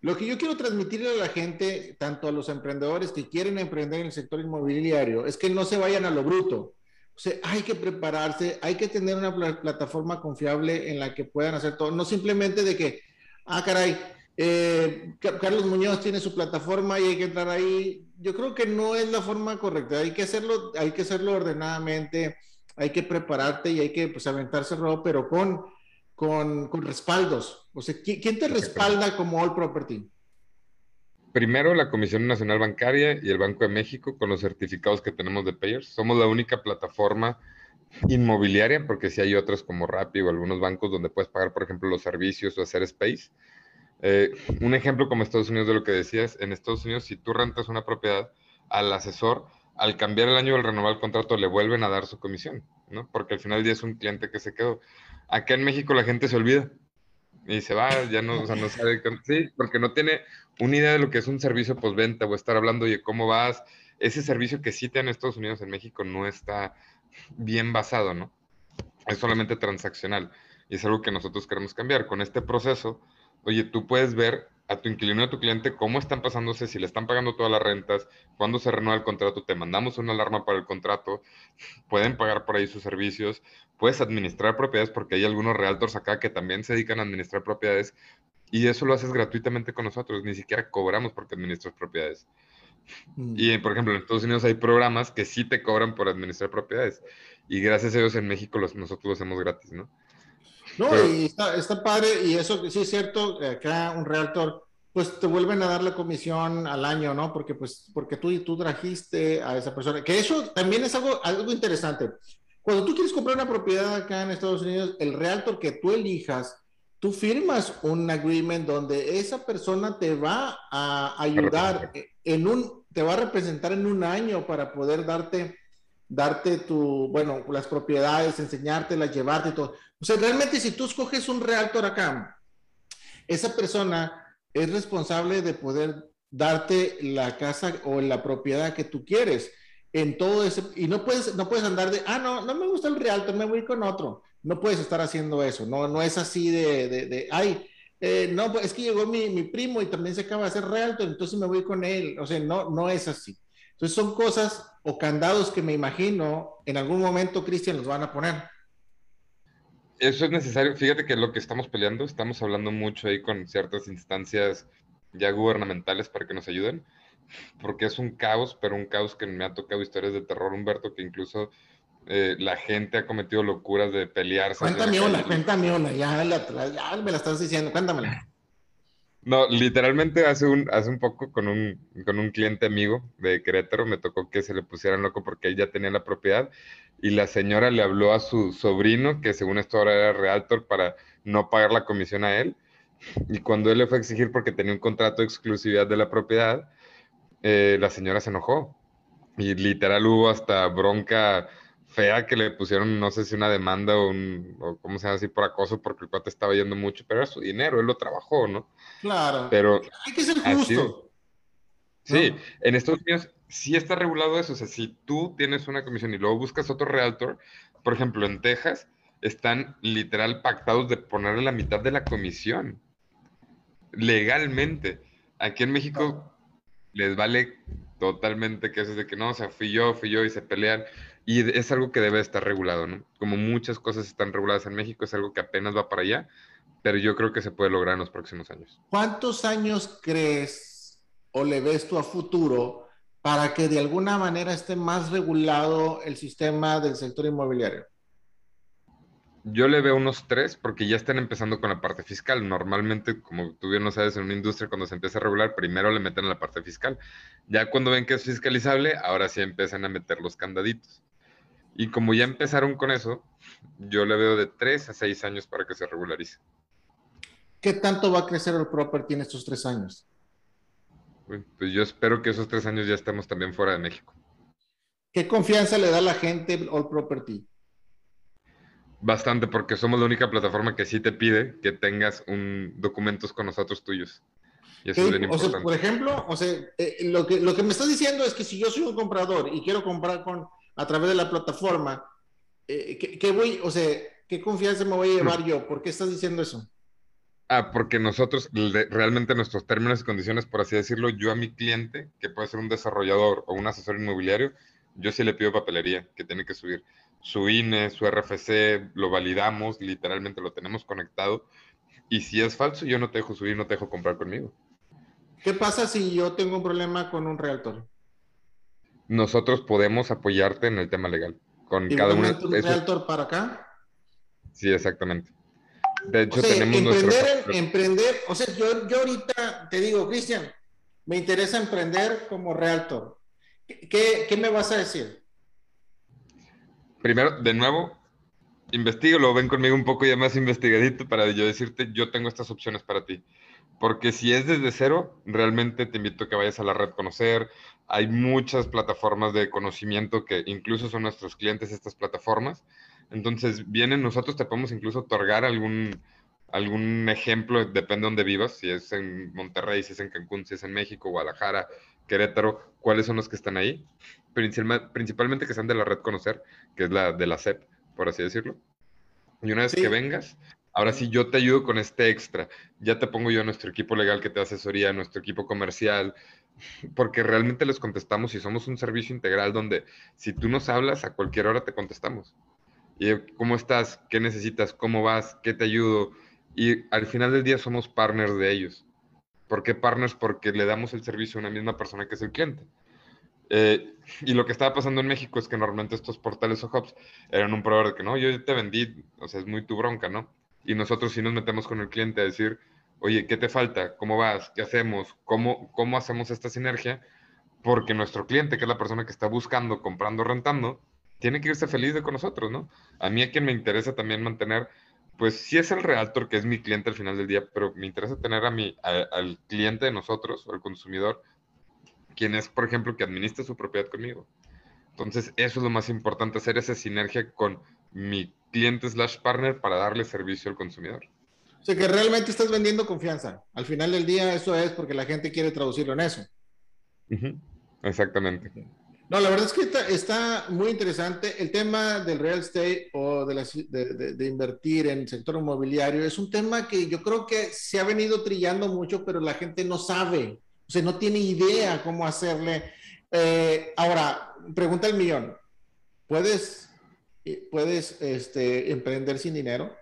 lo que yo quiero transmitirle a la gente, tanto a los emprendedores que quieren emprender en el sector inmobiliario, es que no se vayan a lo bruto. O sea, hay que prepararse, hay que tener una plataforma confiable en la que puedan hacer todo. No simplemente de que, ah, caray, eh, Carlos Muñoz tiene su plataforma y hay que entrar ahí. Yo creo que no es la forma correcta. Hay que hacerlo, hay que hacerlo ordenadamente, hay que prepararte y hay que pues, aventarse robo, pero con, con, con respaldos. O sea, ¿quién te respalda como All Property? Primero, la Comisión Nacional Bancaria y el Banco de México con los certificados que tenemos de Payers. Somos la única plataforma inmobiliaria, porque si hay otras como Rappi o algunos bancos donde puedes pagar, por ejemplo, los servicios o hacer space. Eh, un ejemplo como Estados Unidos de lo que decías, en Estados Unidos, si tú rentas una propiedad al asesor, al cambiar el año o renovar el contrato, le vuelven a dar su comisión, ¿no? Porque al final del día es un cliente que se quedó. Acá en México la gente se olvida y se va, ya no, o sea, no sabe, sí, porque no tiene una idea de lo que es un servicio postventa o estar hablando, oye, ¿cómo vas? Ese servicio que sí te en Estados Unidos, en México, no está bien basado, ¿no? Es solamente transaccional y es algo que nosotros queremos cambiar. Con este proceso, oye, tú puedes ver a tu inquilino y a tu cliente cómo están pasándose, si le están pagando todas las rentas, cuándo se renueva el contrato, te mandamos una alarma para el contrato, pueden pagar por ahí sus servicios, puedes administrar propiedades porque hay algunos realtors acá que también se dedican a administrar propiedades y eso lo haces gratuitamente con nosotros, ni siquiera cobramos porque administras propiedades. Mm. Y, por ejemplo, en Estados Unidos hay programas que sí te cobran por administrar propiedades. Y gracias a Dios en México los, nosotros lo hacemos gratis, ¿no? No, y está, está, padre, y eso sí es cierto, acá un realtor, pues te vuelven a dar la comisión al año, ¿no? Porque pues, porque tú, tú trajiste a esa persona, que eso también es algo, algo interesante. Cuando tú quieres comprar una propiedad acá en Estados Unidos, el realtor que tú elijas, tú firmas un agreement donde esa persona te va a ayudar en un, te va a representar en un año para poder darte, darte tu, bueno, las propiedades, enseñártelas, llevarte todo. O sea, realmente si tú escoges un realtor acá, esa persona es responsable de poder darte la casa o la propiedad que tú quieres en todo ese, y no puedes, no puedes andar de, ah, no, no me gusta el realtor, me voy con otro. No puedes estar haciendo eso, no, no es así de, de, de ay, eh, no, pues es que llegó mi, mi, primo y también se acaba de hacer realtor, entonces me voy con él. O sea, no, no es así. Entonces son cosas o candados que me imagino en algún momento, Cristian, los van a poner eso es necesario. Fíjate que lo que estamos peleando, estamos hablando mucho ahí con ciertas instancias ya gubernamentales para que nos ayuden, porque es un caos, pero un caos que me ha tocado historias de terror, Humberto, que incluso eh, la gente ha cometido locuras de pelearse. Cuéntame una, cuéntame una, ya, ya, me la estás diciendo, cuéntamela. No, literalmente hace un, hace un poco con un, con un cliente amigo de Querétaro me tocó que se le pusieran loco porque él ya tenía la propiedad y la señora le habló a su sobrino, que según esto ahora era realtor, para no pagar la comisión a él. Y cuando él le fue a exigir porque tenía un contrato de exclusividad de la propiedad, eh, la señora se enojó. Y literal hubo hasta bronca fea que le pusieron, no sé si una demanda o, un, o cómo se llama así, por acoso, porque el cuate estaba yendo mucho, pero era su dinero, él lo trabajó, ¿no? Claro. Pero hay que ser justo. sí, en Estados Unidos sí está regulado eso, o sea, si tú tienes una comisión y luego buscas otro realtor, por ejemplo, en Texas, están literal pactados de ponerle la mitad de la comisión, legalmente. Aquí en México les vale totalmente que eso es de que no, o sea, fui yo, fui yo y se pelean. Y es algo que debe estar regulado, ¿no? Como muchas cosas están reguladas en México, es algo que apenas va para allá, pero yo creo que se puede lograr en los próximos años. ¿Cuántos años crees o le ves tú a futuro para que de alguna manera esté más regulado el sistema del sector inmobiliario? Yo le veo unos tres porque ya están empezando con la parte fiscal. Normalmente, como tú bien lo sabes, en una industria cuando se empieza a regular, primero le meten la parte fiscal. Ya cuando ven que es fiscalizable, ahora sí empiezan a meter los candaditos. Y como ya empezaron con eso, yo le veo de tres a seis años para que se regularice. ¿Qué tanto va a crecer el property en estos tres años? Pues yo espero que esos tres años ya estemos también fuera de México. ¿Qué confianza le da la gente All Property? Bastante, porque somos la única plataforma que sí te pide que tengas un, documentos con nosotros tuyos. Y eso es bien o Sea, por ejemplo, o sea, eh, lo, que, lo que me estás diciendo es que si yo soy un comprador y quiero comprar con, a través de la plataforma, eh, ¿qué, voy, o sea, qué confianza me voy a llevar yo? ¿Por qué estás diciendo eso? Ah, porque nosotros, realmente nuestros términos y condiciones, por así decirlo, yo a mi cliente, que puede ser un desarrollador o un asesor inmobiliario, yo sí le pido papelería, que tiene que subir su INE, su RFC, lo validamos, literalmente lo tenemos conectado. Y si es falso, yo no te dejo subir, no te dejo comprar conmigo. ¿Qué pasa si yo tengo un problema con un realtor? Nosotros podemos apoyarte en el tema legal. Con cada uno. un realtor para acá? Sí, exactamente. De hecho, tenemos emprender, emprender, o sea, yo, yo ahorita te digo, Cristian, me interesa emprender como realtor. ¿Qué, qué me vas a decir? primero, de nuevo, lo ven conmigo un poco ya más investigadito para yo decirte, yo tengo estas opciones para ti. Porque si es desde cero, realmente te invito a que vayas a la red conocer. Hay muchas plataformas de conocimiento que incluso son nuestros clientes estas plataformas. Entonces, vienen, nosotros te podemos incluso otorgar algún, algún ejemplo, depende de dónde vivas, si es en Monterrey, si es en Cancún, si es en México, Guadalajara, Querétaro, cuáles son los que están ahí, principalmente que sean de la red Conocer, que es la de la CEP, por así decirlo. Y una vez que vengas, ahora sí yo te ayudo con este extra. Ya te pongo yo a nuestro equipo legal que te asesoría, nuestro equipo comercial, porque realmente les contestamos y somos un servicio integral donde si tú nos hablas, a cualquier hora te contestamos. Y cómo estás, qué necesitas, cómo vas, qué te ayudo. Y al final del día somos partners de ellos. ¿Por qué partners? Porque le damos el servicio a una misma persona que es el cliente. Eh, y lo que estaba pasando en México es que normalmente estos portales o hubs eran un proveedor de que no, yo te vendí, o sea, es muy tu bronca, ¿no? Y nosotros sí nos metemos con el cliente a decir, oye, ¿qué te falta? ¿Cómo vas? ¿Qué hacemos? ¿Cómo, cómo hacemos esta sinergia? Porque nuestro cliente, que es la persona que está buscando, comprando, rentando, tiene que irse feliz de con nosotros, ¿no? A mí a quien me interesa también mantener pues sí es el realtor que es mi cliente al final del día, pero me interesa tener a mi, al cliente de nosotros, al consumidor, quien es, por ejemplo, que administra su propiedad conmigo. Entonces, eso es lo más importante, hacer esa sinergia con mi cliente slash partner para darle servicio al consumidor. O sea, que realmente estás vendiendo confianza. Al final del día, eso es porque la gente quiere traducirlo en eso. Exactamente. No, la verdad es que está, muy interesante. El tema del real estate o de, de, invertir en el sector inmobiliario es un tema que yo creo que se ha venido trillando mucho, pero la gente no sabe, o sea, no tiene idea cómo hacerle. Eh, ahora, pregunta el millón. ¿Puedes, eh, puedes este, emprender sin dinero?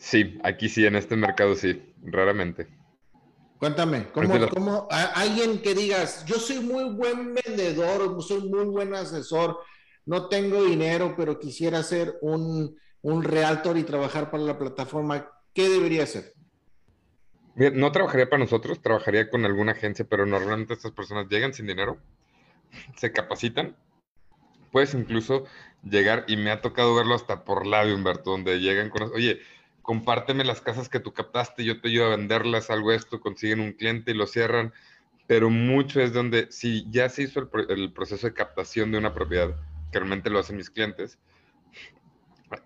Sí, aquí sí, en este mercado sí, raramente. Cuéntame, ¿cómo, cómo alguien que digas, yo soy muy buen vendedor, soy muy buen asesor, no tengo dinero, pero quisiera ser un, un realtor y trabajar para la plataforma, ¿qué debería hacer? No trabajaría para nosotros, trabajaría con alguna agencia, pero normalmente estas personas llegan sin dinero, se capacitan. Puedes incluso llegar, y me ha tocado verlo hasta por labio, Humberto, donde llegan con, oye, compárteme las casas que tú captaste, yo te ayudo a venderlas, algo esto, consiguen un cliente y lo cierran, pero mucho es donde, si ya se hizo el, proceso de captación de una propiedad, que realmente lo hacen mis clientes,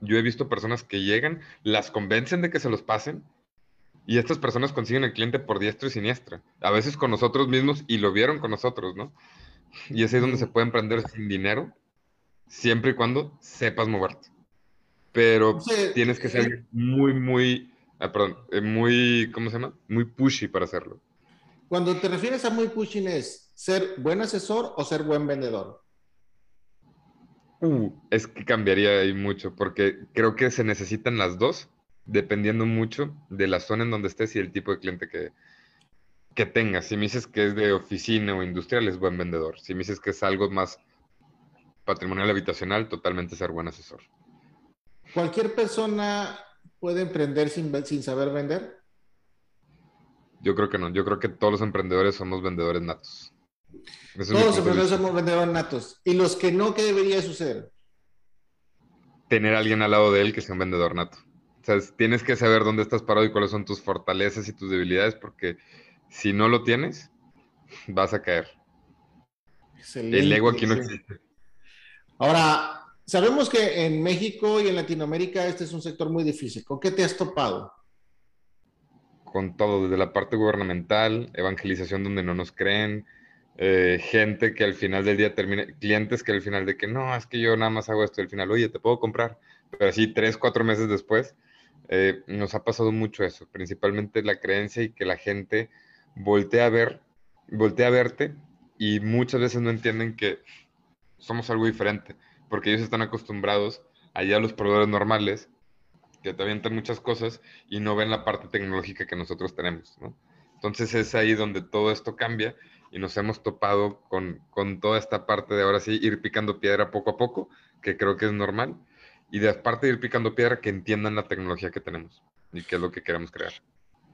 yo he visto personas que llegan, las convencen de que se los pasen, y estas personas consiguen el cliente por diestra y siniestra, a veces con nosotros mismos y lo vieron con nosotros, ¿no? Y es ahí donde se puede emprender sin dinero, siempre y cuando sepas moverte pero tienes que ser muy, muy, ah, perdón, eh, muy, ¿cómo se llama? Muy pushy para hacerlo. Cuando te refieres a muy pushy, ¿es ser buen asesor o ser buen vendedor? Uh, es que cambiaría ahí mucho, porque creo que se necesitan las dos, dependiendo mucho de la zona en donde estés y el tipo de cliente que, que tengas. Si me dices que es de oficina o industrial, es buen vendedor. Si me dices que es algo más patrimonial habitacional, totalmente ser buen asesor. ¿Cualquier persona puede emprender sin, sin saber vender? Yo creo que no. Yo creo que todos los emprendedores somos vendedores natos. todos los emprendedores somos vendedores natos. ¿Y los que no, qué debería suceder? Tener a alguien al lado de él que sea un vendedor nato. O sea, tienes que saber dónde estás parado y cuáles son tus fortalezas y tus debilidades, porque si no lo tienes, vas a caer. El ego aquí no existe. Ahora, sabemos que en México y en Latinoamérica este es un sector muy difícil. ¿Con qué te has topado? Con todo, desde la parte gubernamental, evangelización donde no nos creen, eh, gente que al final del día termina, clientes que al final de que no, es que yo nada más hago esto al final, oye, te puedo comprar, pero así tres, cuatro meses después, eh, nos ha pasado mucho eso, principalmente la creencia y que la gente voltea a ver, voltea a verte y muchas veces no entienden que somos algo diferente, porque ellos están acostumbrados allá a los proveedores normales que te avientan muchas cosas y no ven la parte tecnológica que nosotros tenemos, Entonces es ahí donde todo esto cambia y nos hemos topado con, con toda esta parte de ahora sí ir picando piedra poco a poco, que creo que es normal y de parte de ir picando piedra, que entiendan la tecnología que tenemos y qué es lo que queremos crear.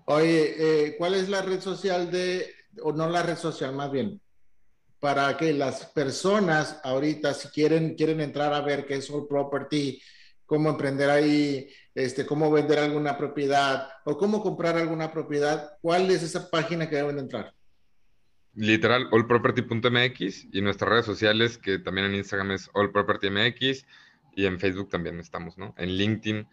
Oye, eh, ¿cuál es la red social de, o no la red social más bien, para que las personas ahorita, si quieren, quieren entrar a ver qué es All Property, cómo emprender ahí, este, cómo vender alguna propiedad o cómo comprar alguna propiedad, ¿cuál es esa página que deben entrar? Literal, allproperty.mx y nuestras redes sociales, que también en Instagram es allpropertymx y en Facebook también estamos, ¿no? En LinkedIn,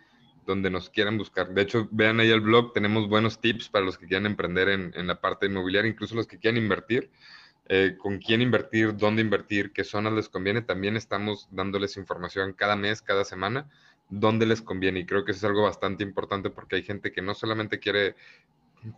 donde nos quieran buscar. De hecho, vean ahí el blog, tenemos buenos tips para los que quieran emprender en, en la parte inmobiliaria, incluso los que quieran invertir, eh, con quién invertir, dónde invertir, qué zonas les conviene. También estamos dándoles información cada mes, cada semana, dónde les conviene. Y creo que eso es algo bastante importante porque hay gente que no solamente quiere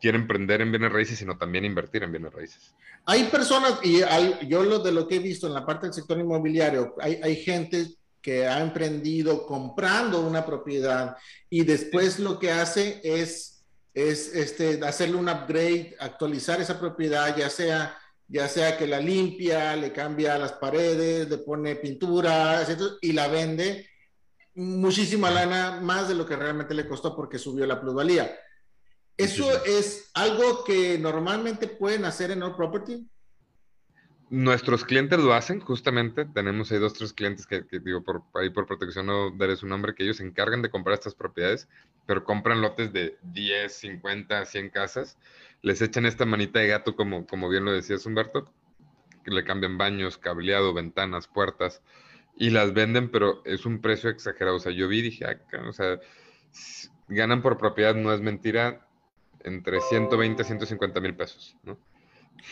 emprender en bienes raíces, sino también invertir en bienes raíces. Hay personas, y yo lo de lo que he visto en la parte del sector inmobiliario, hay, gente que ha emprendido comprando una propiedad y después lo que hace es, es este, hacerle un upgrade, actualizar esa propiedad, ya sea, ya sea que la limpia, le cambia las paredes, le pone pintura, y la vende muchísima lana más de lo que realmente le costó porque subió la plusvalía. ¿Eso es algo que normalmente pueden hacer en All Property? Nuestros clientes lo hacen, justamente. Tenemos ahí dos, tres clientes que, digo, por ahí por protección no daré su nombre, que ellos se encargan de comprar estas propiedades, pero compran lotes de 10, 50, 100 casas. Les echan esta manita de gato, como, como bien lo decías, Humberto, que le cambian baños, cableado, ventanas, puertas, y las venden, pero es un precio exagerado. O sea, yo vi y dije, ah, o sea, ganan por propiedad, no es mentira, entre 120 a 150 mil pesos, ¿no?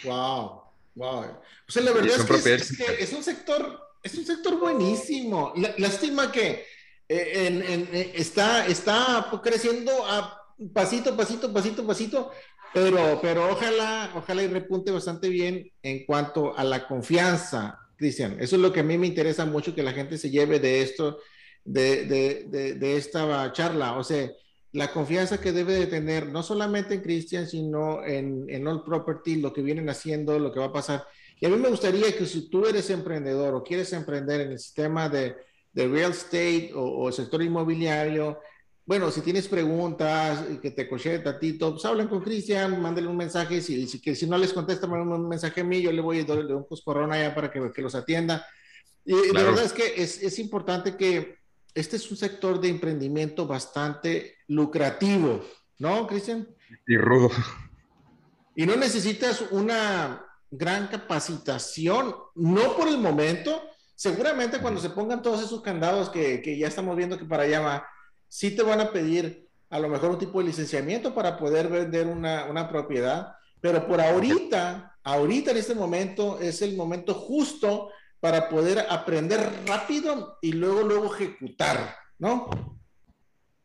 Wow. Wow. O sea, la verdad es que es, un sector, es un sector buenísimo. Lástima que eh, eh, está, está creciendo a pasito, pasito, pasito, pasito, pero, pero ojalá, ojalá y repunte bastante bien en cuanto a la confianza, Cristian. Eso es lo que a mí me interesa mucho, que la gente se lleve de esto, de, de, de esta charla. O sea, la confianza que debe de tener, no solamente en Christian, sino en, en All Property, lo que vienen haciendo, lo que va a pasar. Y a mí me gustaría que si tú eres emprendedor o quieres emprender en el sistema de, de real estate o, el sector inmobiliario, bueno, si tienes preguntas y que te coche tatito, pues hablen con Cristian, mándale un mensaje. Si, si, que, si no les contesta, manden un mensaje a mí, yo le voy a dar un corona ya para que, que los atienda. Y la verdad es que es, es importante que este es un sector de emprendimiento bastante lucrativo, ¿no, Cristian? Y rudo. Y no necesitas una gran capacitación, no por el momento, seguramente cuando se pongan todos esos candados que, que, ya estamos viendo que para allá va, sí te van a pedir a lo mejor un tipo de licenciamiento para poder vender una, una propiedad, pero por ahorita, ahorita en este momento es el momento justo para poder aprender rápido y luego, luego ejecutar, ¿no?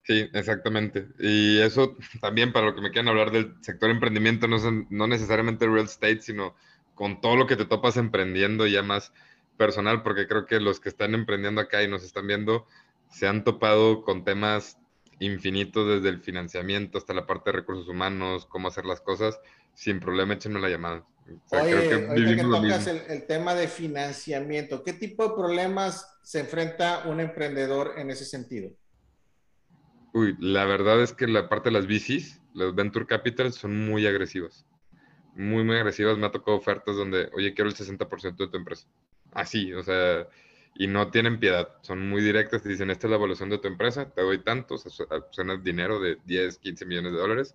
Sí, exactamente. Y eso también para lo que me quieran hablar del sector emprendimiento, no, no necesariamente real estate, sino con todo lo que te topas emprendiendo ya más personal, porque creo que los que están emprendiendo acá y nos están viendo se han topado con temas infinitos desde el financiamiento hasta la parte de recursos humanos, cómo hacer las cosas, sin problema échenme la llamada. Oye, que que tocas el, tema de financiamiento, ¿qué tipo de problemas se enfrenta un emprendedor en ese sentido? Uy, la verdad es que la parte de las VCs, los Venture Capital, son muy agresivas. Muy, muy agresivas. Me ha tocado ofertas donde, oye, quiero el 60% de tu empresa. Así, o sea, y no tienen piedad. Son muy directas. Te dicen, esta es la evaluación de tu empresa, te doy tanto. O sea, suena dinero de 10, 15 millones de dólares,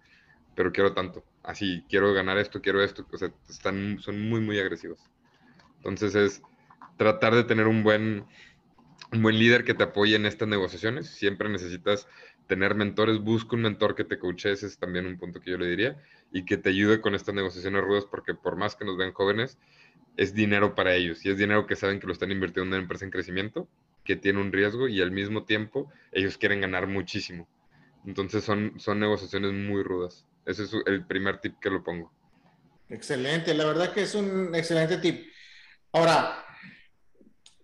pero quiero tanto. Así, quiero ganar esto, quiero esto. O sea, están, son muy, muy agresivos. Entonces es tratar de tener un buen, un buen líder que te apoye en estas negociaciones. Siempre necesitas tener mentores, busca un mentor que te coache, ese es también un punto que yo le diría, y que te ayude con estas negociaciones rudas, porque por más que nos vean jóvenes, es dinero para ellos, y es dinero que saben que lo están invirtiendo en una empresa en crecimiento, que tiene un riesgo, y al mismo tiempo ellos quieren ganar muchísimo. Entonces son, son negociaciones muy rudas. Ese es el primer tip que lo pongo. Excelente, la verdad que es un excelente tip. Ahora,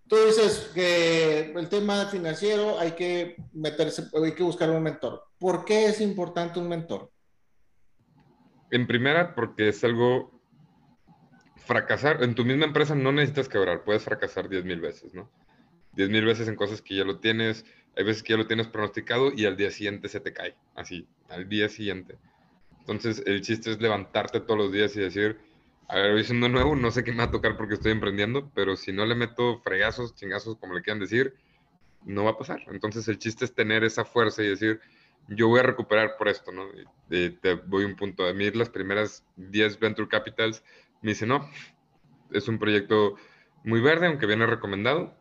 tú dices que el tema financiero hay que meterse, hay que buscar un mentor. ¿Por qué es importante un mentor? En primera, porque es algo fracasar. En tu misma empresa no necesitas quebrar, puedes fracasar 10 mil veces, ¿no? 10 mil veces en cosas que ya lo tienes, hay veces que ya lo tienes pronosticado y al día siguiente se te cae, así, al día siguiente. Entonces, el chiste es levantarte todos los días y decir, a ver, hoy siendo nuevo, no sé qué me va a tocar porque estoy emprendiendo, pero si no le meto fregazos, chingazos, como le quieran decir, no va a pasar. Entonces el chiste es tener esa fuerza y decir, yo voy a recuperar por esto, ¿no? Y te voy un punto. A mí las primeras 10 Venture Capitals me dicen, no, es un proyecto muy verde, aunque viene recomendado.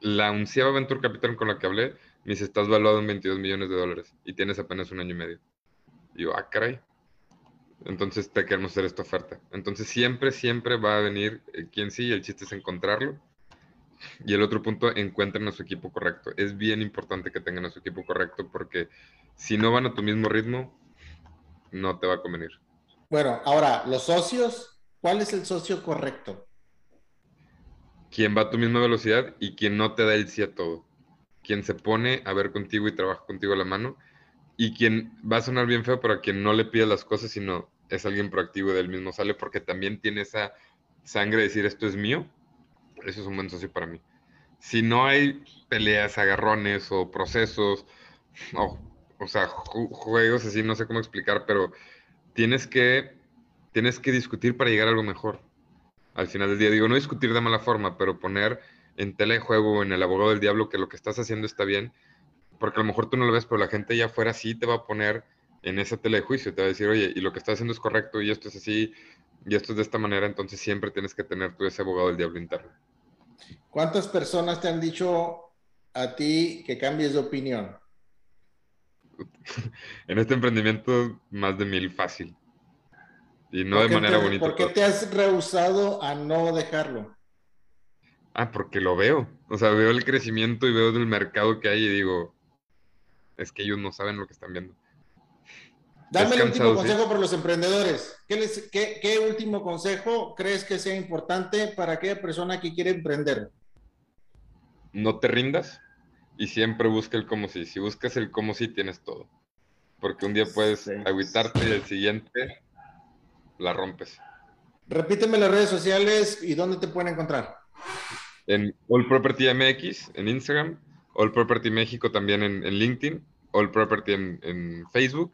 La unciava Venture Capital con la que hablé me dice, estás valuado en 22 millones de dólares y tienes apenas un año y medio. Y yo, ah, caray, entonces te queremos hacer esta oferta. Entonces siempre, siempre va a venir quien sí, el chiste es encontrarlo. Y el otro punto, encuentren a su equipo correcto. Es bien importante que tengan a su equipo correcto porque si no van a tu mismo ritmo, no te va a convenir. Bueno, ahora, los socios, ¿cuál es el socio correcto? Quien va a tu misma velocidad y quien no te da el sí a todo. Quien se pone a ver contigo y trabaja contigo a la mano y quien va a sonar bien feo, pero a quien no le pide las cosas, sino es alguien proactivo del mismo sale, porque también tiene esa sangre de decir esto es mío, eso es un buen socio para mí. Si no hay peleas, agarrones o procesos, o, sea, juegos así, no sé cómo explicar, pero tienes que, tienes que discutir para llegar a algo mejor. Al final del día, digo, no discutir de mala forma, pero poner en telejuego o en el abogado del diablo que lo que estás haciendo está bien porque a lo mejor tú no lo ves, pero la gente ya afuera sí te va a poner en esa tele de juicio, te va a decir, oye, y lo que estás haciendo es correcto, y esto es así, y esto es de esta manera, entonces siempre tienes que tener tú ese abogado del diablo interno. ¿Cuántas personas te han dicho a ti que cambies de opinión? en este emprendimiento, más de mil fácil. Y no de manera bonita. ¿Por qué te has rehusado a no dejarlo? Ah, porque lo veo. O sea, veo el crecimiento y veo el mercado que hay y digo, es que ellos no saben lo que están viendo. Dame el último consejo para los emprendedores. ¿Qué, último consejo crees que sea importante para aquella persona que quiere emprender? No te rindas y siempre busca el cómo sí. Si buscas el cómo sí, tienes todo. Porque un día puedes sí. y el siguiente la rompes. Repíteme las redes sociales y dónde te pueden encontrar. En All Property MX, en Instagram, All Property México también en, en LinkedIn All Property en, Facebook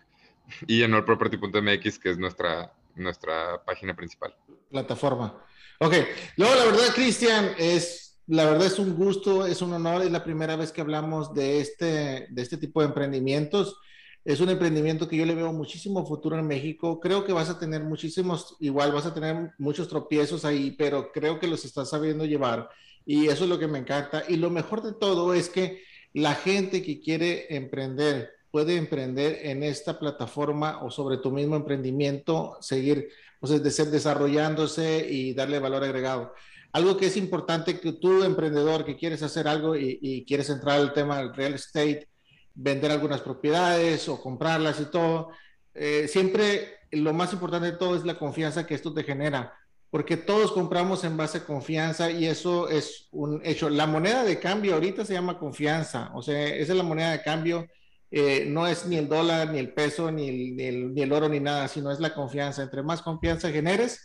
y en allproperty.mx, que es nuestra, nuestra página principal. Plataforma. Ok, luego la verdad, Cristian, es, la verdad es un gusto, es un honor, es la primera vez que hablamos de este, de este tipo de emprendimientos. Es un emprendimiento que yo le veo muchísimo futuro en México. Creo que vas a tener muchísimos, igual vas a tener muchos tropiezos ahí, pero creo que los estás sabiendo llevar y eso es lo que me encanta. Y lo mejor de todo es que la gente que quiere emprender puede emprender en esta plataforma o sobre tu mismo emprendimiento, seguir pues, desarrollándose y darle valor agregado. Algo que es importante que tú, emprendedor, que quieres hacer algo y, quieres entrar al tema del real estate, vender algunas propiedades o comprarlas y todo, eh, siempre lo más importante de todo es la confianza que esto te genera porque todos compramos en base a confianza y eso es un hecho. La moneda de cambio ahorita se llama confianza, o sea, esa es la moneda de cambio, eh, no es ni el dólar, ni el peso, ni el, ni, el, oro, ni nada, sino es la confianza. Entre más confianza generes,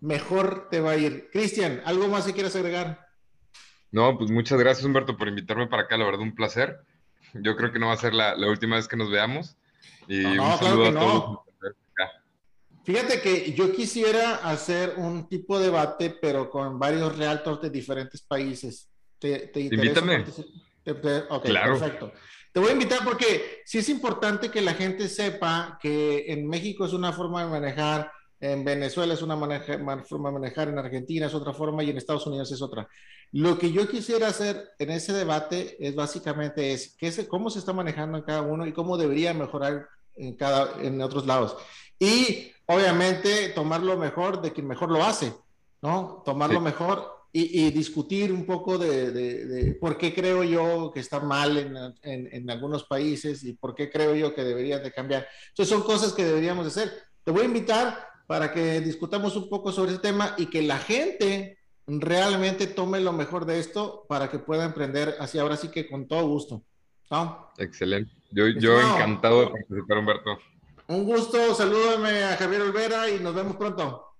mejor te va a ir. Cristian, ¿algo más que quieras agregar? No, pues muchas gracias Humberto por invitarme para acá, la verdad un placer. Yo creo que no va a ser la, última vez que nos veamos. Y un saludo a todos. Fíjate que yo quisiera hacer un tipo de debate, pero con varios realtors de diferentes países. ¿Te, te interesa? Invítame. ok, claro. perfecto. Te voy a invitar porque sí es importante que la gente sepa que en México es una forma de manejar, en Venezuela es una forma de manejar, en Argentina es otra forma y en Estados Unidos es otra. Lo que yo quisiera hacer en ese debate es básicamente es, qué es cómo se está manejando en cada uno y cómo debería mejorar en, cada, en otros lados. Y obviamente tomar lo mejor de quien mejor lo hace, ¿no? Tomar lo mejor y, discutir un poco de, por qué creo yo que está mal en, en, algunos países y por qué creo yo que deberían de cambiar. Entonces son cosas que deberíamos de hacer. Te voy a invitar para que discutamos un poco sobre ese tema y que la gente realmente tome lo mejor de esto para que pueda emprender así ahora sí que con todo gusto. ¿no? Excelente. Yo, yo encantado de participar, Humberto. Un gusto, salúdame a Javier Olvera y nos vemos pronto.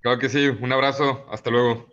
Claro que sí, un abrazo, hasta luego.